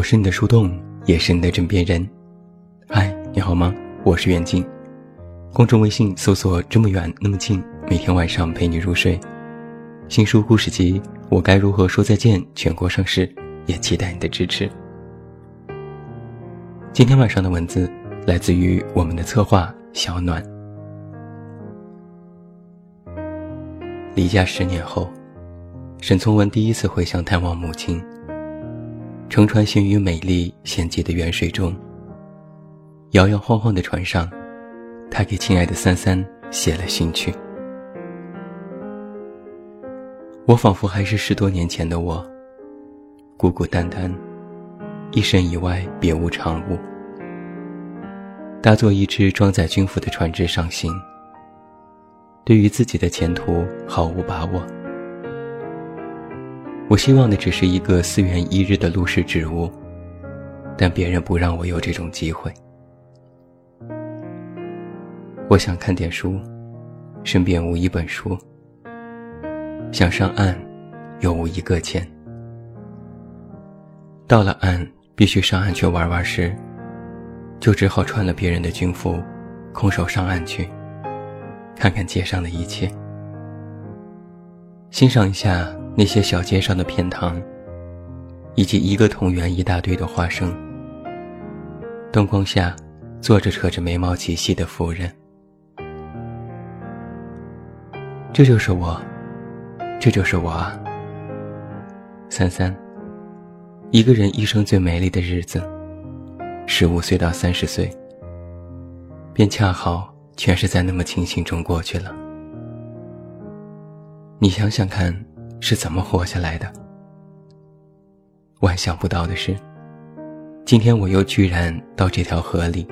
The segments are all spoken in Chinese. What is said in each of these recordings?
我是你的树洞，也是你的枕边人。嗨，你好吗？我是远近。公众微信搜索“这么远那么近”，每天晚上陪你入睡。新书故事集《我该如何说再见》全国上市，也期待你的支持。今天晚上的文字来自于我们的策划小暖。离家十年后，沈从文第一次回乡探望母亲。乘船行于美丽险急的远水中。摇摇晃晃的船上，他给亲爱的三三写了信去。我仿佛还是十多年前的我，孤孤单单，一身以外别无长物，搭坐一只装载军服的船只上行。对于自己的前途毫无把握。我希望的只是一个四元一日的陆氏职务，但别人不让我有这种机会。我想看点书，身边无一本书；想上岸，又无一个钱。到了岸，必须上岸去玩玩时，就只好穿了别人的军服，空手上岸去，看看街上的一切，欣赏一下。那些小街上的片塘，以及一个同园一大堆的花生，灯光下坐着扯着眉毛起戏的妇人，这就是我，这就是我啊，三三，一个人一生最美丽的日子，十五岁到三十岁，便恰好全是在那么清醒中过去了。你想想看。是怎么活下来的？万想不到的是，今天我又居然到这条河里，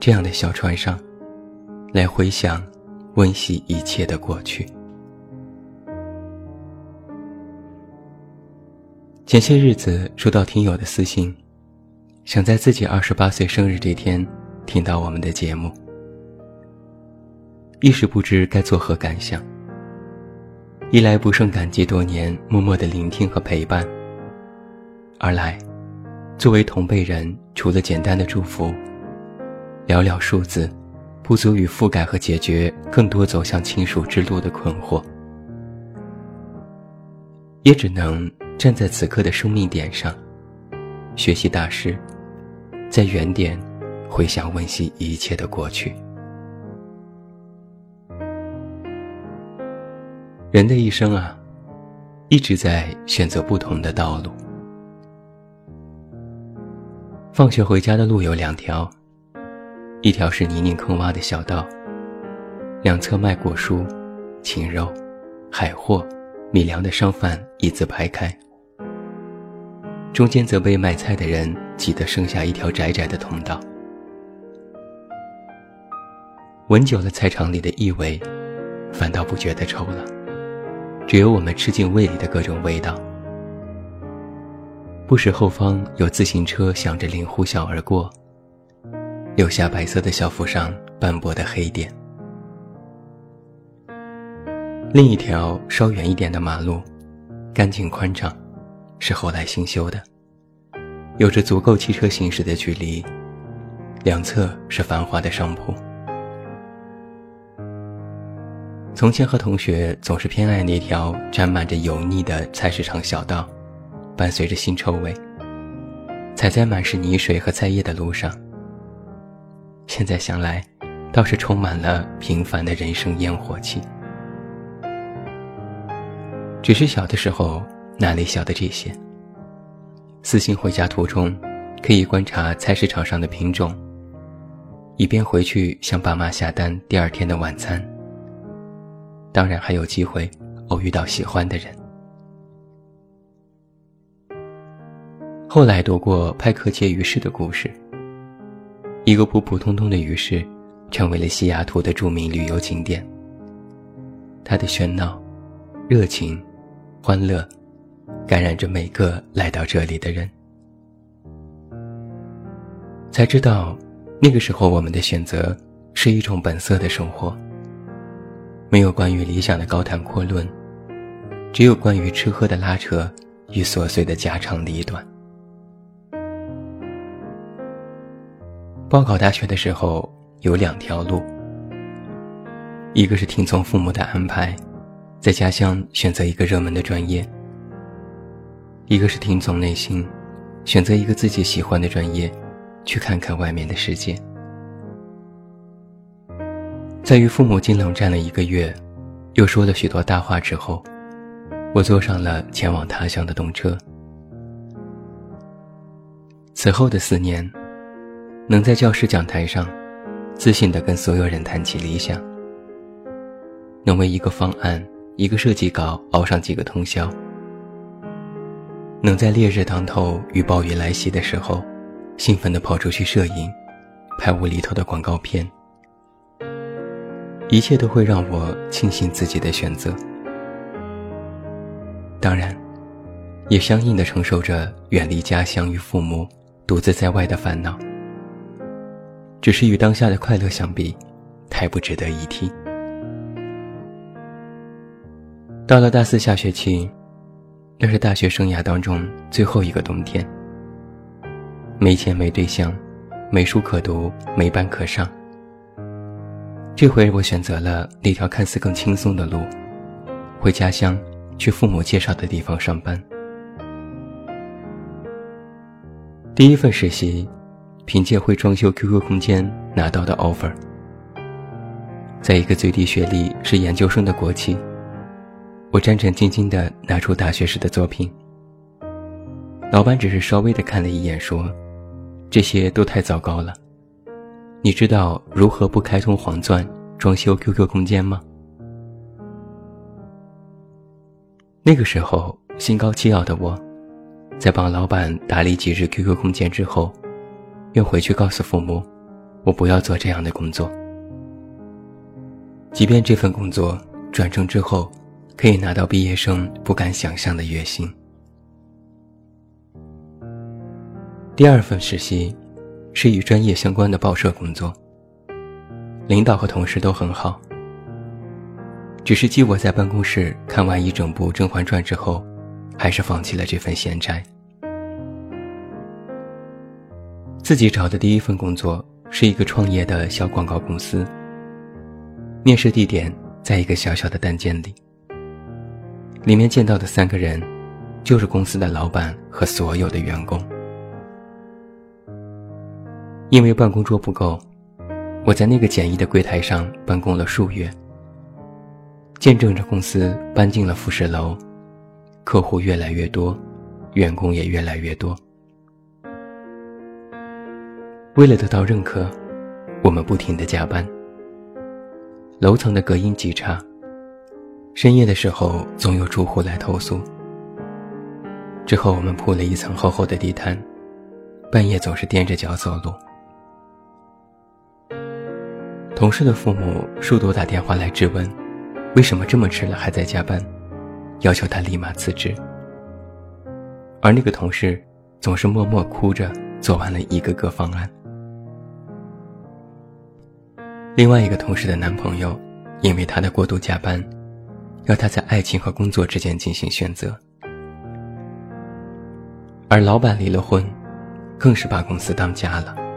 这样的小船上，来回想、温习一切的过去。前些日子收到听友的私信，想在自己二十八岁生日这天听到我们的节目，一时不知该作何感想。一来不胜感激多年默默的聆听和陪伴，二来，作为同辈人，除了简单的祝福，寥寥数字，不足以覆盖和解决更多走向亲属之路的困惑，也只能站在此刻的生命点上，学习大师，在原点回想温习一切的过去。人的一生啊，一直在选择不同的道路。放学回家的路有两条，一条是泥泞坑洼的小道，两侧卖果蔬、禽肉、海货、米粮的商贩一字排开，中间则被卖菜的人挤得剩下一条窄窄的通道。闻久了菜场里的异味，反倒不觉得臭了。只有我们吃进胃里的各种味道。不时后方有自行车响着铃呼啸而过，留下白色的校服上斑驳的黑点。另一条稍远一点的马路，干净宽敞，是后来新修的，有着足够汽车行驶的距离，两侧是繁华的商铺。从前和同学总是偏爱那条沾满着油腻的菜市场小道，伴随着腥臭味，踩在满是泥水和菜叶的路上。现在想来，倒是充满了平凡的人生烟火气。只是小的时候哪里晓得这些？私信回家途中，可以观察菜市场上的品种，以便回去向爸妈下单第二天的晚餐。当然还有机会偶遇到喜欢的人。后来读过派克街鱼市的故事，一个普普通通的鱼市，成为了西雅图的著名旅游景点。它的喧闹、热情、欢乐，感染着每个来到这里的人。才知道，那个时候我们的选择是一种本色的生活。没有关于理想的高谈阔论，只有关于吃喝的拉扯与琐碎的家长里短。报考大学的时候有两条路，一个是听从父母的安排，在家乡选择一个热门的专业；一个是听从内心，选择一个自己喜欢的专业，去看看外面的世界。在与父母经冷战了一个月，又说了许多大话之后，我坐上了前往他乡的动车。此后的四年，能在教师讲台上，自信地跟所有人谈起理想，能为一个方案、一个设计稿熬上几个通宵，能在烈日当头与暴雨来袭的时候，兴奋地跑出去摄影，拍无厘头的广告片。一切都会让我庆幸自己的选择，当然，也相应的承受着远离家乡与父母、独自在外的烦恼。只是与当下的快乐相比，太不值得一提。到了大四下学期，那是大学生涯当中最后一个冬天，没钱没对象，没书可读，没班可上。这回我选择了那条看似更轻松的路，回家乡，去父母介绍的地方上班。第一份实习，凭借会装修 QQ 空间拿到的 offer，在一个最低学历是研究生的国企，我战战兢兢地拿出大学时的作品。老板只是稍微的看了一眼，说：“这些都太糟糕了。”你知道如何不开通黄钻装修 QQ 空间吗？那个时候心高气傲的我，在帮老板打理几日 QQ 空间之后，愿回去告诉父母，我不要做这样的工作。即便这份工作转正之后，可以拿到毕业生不敢想象的月薪。第二份实习。是与专业相关的报社工作，领导和同事都很好。只是继我在办公室看完一整部《甄嬛传》之后，还是放弃了这份闲差。自己找的第一份工作是一个创业的小广告公司，面试地点在一个小小的单间里，里面见到的三个人，就是公司的老板和所有的员工。因为办公桌不够，我在那个简易的柜台上办公了数月，见证着公司搬进了复式楼，客户越来越多，员工也越来越多。为了得到认可，我们不停地加班。楼层的隔音极差，深夜的时候总有住户来投诉。之后我们铺了一层厚厚的地毯，半夜总是踮着脚走路。同事的父母数度打电话来质问，为什么这么迟了还在加班，要求他立马辞职。而那个同事总是默默哭着做完了一个个方案。另外一个同事的男朋友，因为他的过度加班，要他在爱情和工作之间进行选择。而老板离了婚，更是把公司当家了。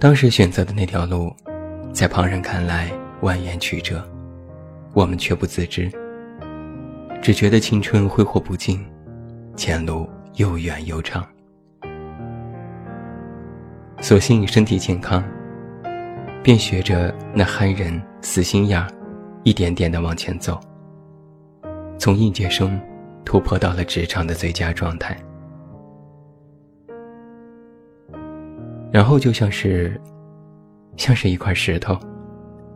当时选择的那条路，在旁人看来蜿蜒曲折，我们却不自知，只觉得青春挥霍不尽，前路又远又长。所幸身体健康，便学着那憨人死心眼儿，一点点的往前走，从应届生突破到了职场的最佳状态。然后就像是，像是一块石头，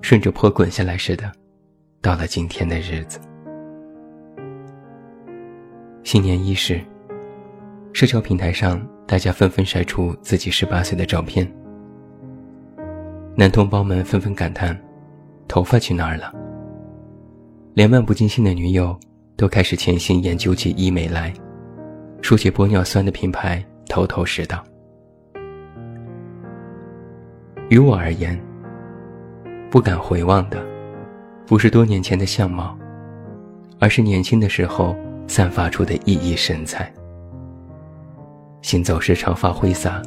顺着坡滚下来似的，到了今天的日子。新年伊始，社交平台上大家纷纷晒出自己十八岁的照片，男同胞们纷纷感叹：“头发去哪儿了？”连漫不经心的女友都开始潜心研究起医美来，说起玻尿酸的品牌，头头是道。于我而言，不敢回望的，不是多年前的相貌，而是年轻的时候散发出的熠熠神采。行走时长发挥洒，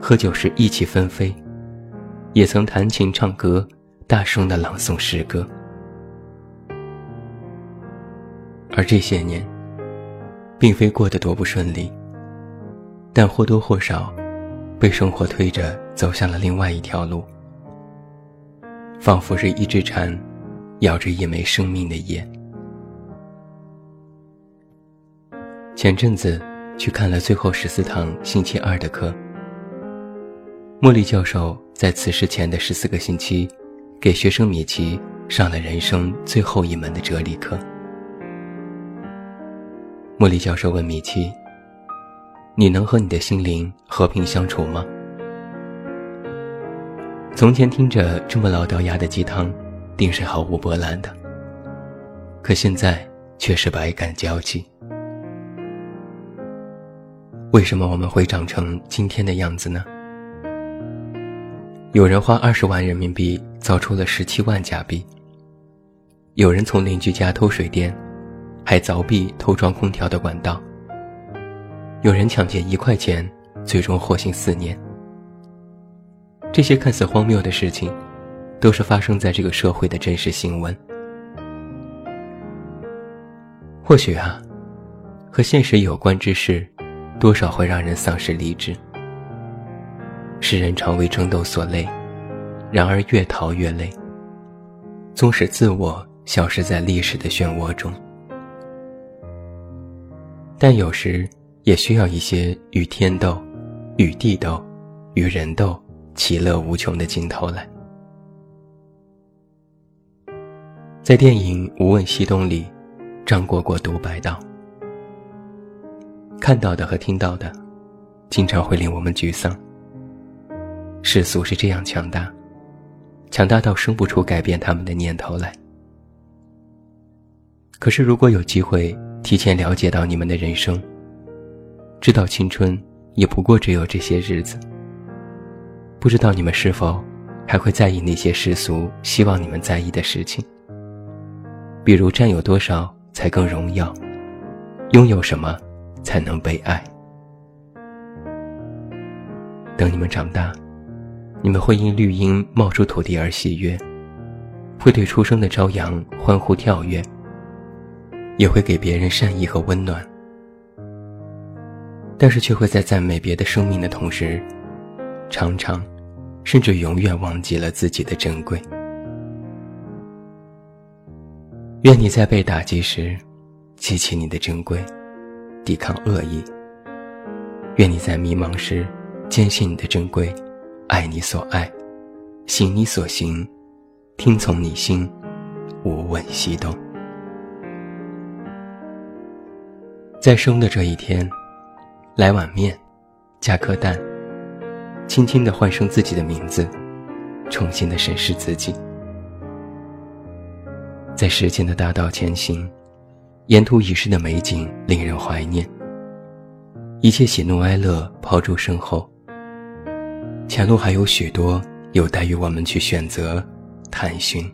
喝酒时意气纷飞，也曾弹琴唱歌，大声的朗诵诗歌。而这些年，并非过得多不顺利，但或多或少，被生活推着走向了另外一条路，仿佛是一只蝉，咬着一枚生命的叶。前阵子去看了最后十四堂星期二的课。莫莉教授在此事前的十四个星期，给学生米奇上了人生最后一门的哲理课。莫莉教授问米奇：“你能和你的心灵和平相处吗？”从前听着这么老掉牙的鸡汤，定是毫无波澜的，可现在却是百感交集。为什么我们会长成今天的样子呢？有人花二十万人民币造出了十七万假币。有人从邻居家偷水电，还凿壁偷装空调的管道。有人抢劫一块钱，最终获刑四年。这些看似荒谬的事情，都是发生在这个社会的真实新闻。或许啊，和现实有关之事。多少会让人丧失理智。世人常为争斗所累，然而越逃越累。纵使自我消失在历史的漩涡中，但有时也需要一些与天斗、与地斗、与人斗，其乐无穷的尽头来。在电影《无问西东》里，张果果独白道。看到的和听到的，经常会令我们沮丧。世俗是这样强大，强大到生不出改变他们的念头来。可是，如果有机会提前了解到你们的人生，知道青春也不过只有这些日子，不知道你们是否还会在意那些世俗希望你们在意的事情，比如占有多少才更荣耀，拥有什么。才能被爱。等你们长大，你们会因绿荫冒出土地而喜悦，会对出生的朝阳欢呼跳跃，也会给别人善意和温暖。但是却会在赞美别的生命的同时，常常，甚至永远忘记了自己的珍贵。愿你在被打击时，记起你的珍贵。抵抗恶意。愿你在迷茫时坚信你的珍贵，爱你所爱，行你所行，听从你心，无问西东。在生的这一天，来碗面，加颗蛋，轻轻的唤声自己的名字，重新的审视自己，在时间的大道前行。沿途已逝的美景令人怀念，一切喜怒哀乐抛诸身后。前路还有许多有待于我们去选择、探寻。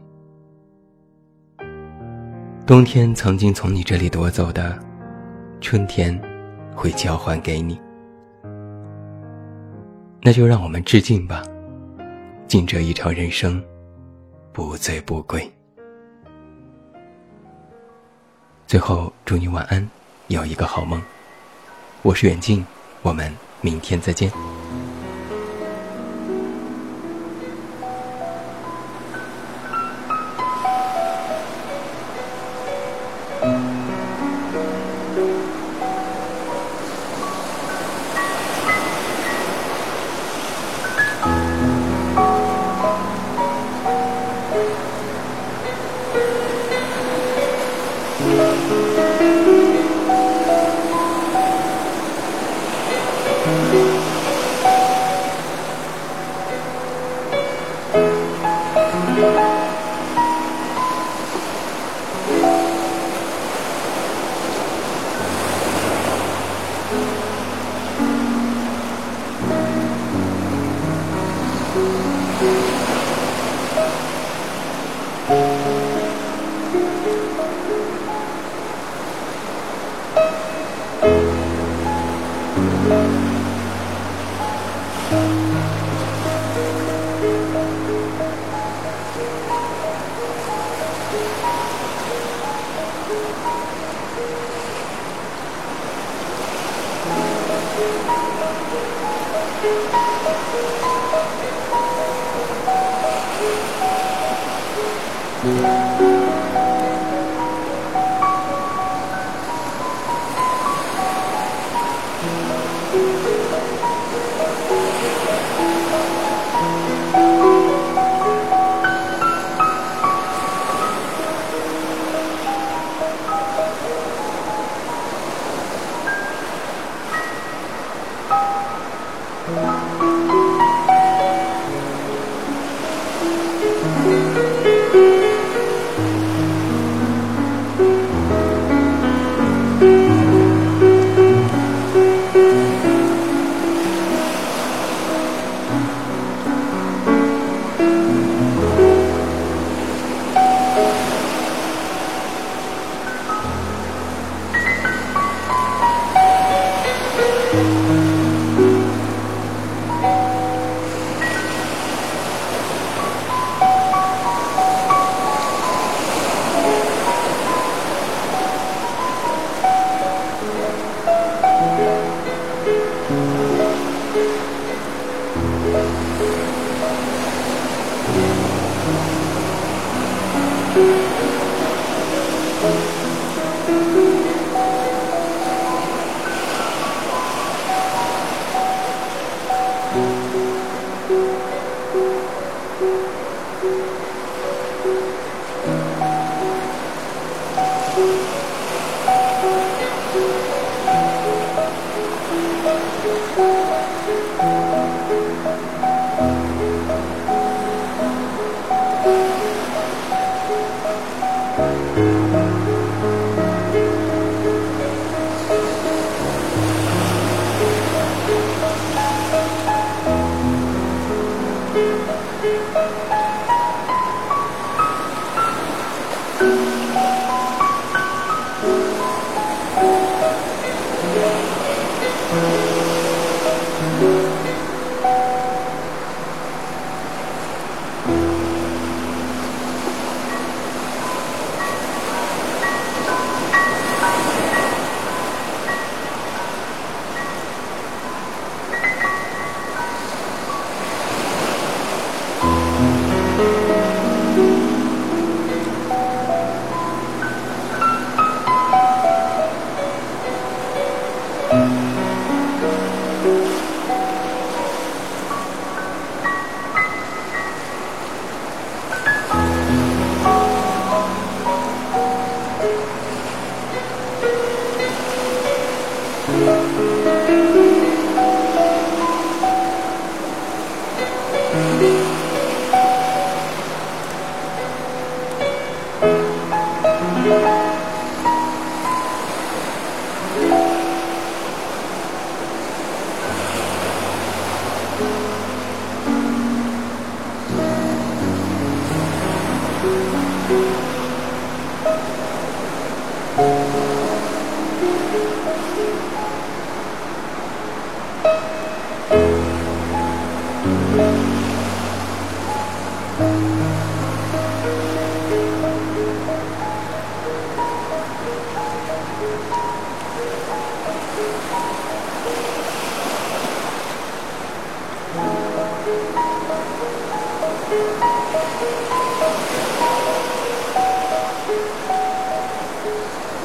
冬天曾经从你这里夺走的，春天会交还给你。那就让我们致敬吧，敬这一场人生，不醉不归。最后，祝你晚安，有一个好梦。我是远近，我们明天再见。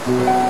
Yeah.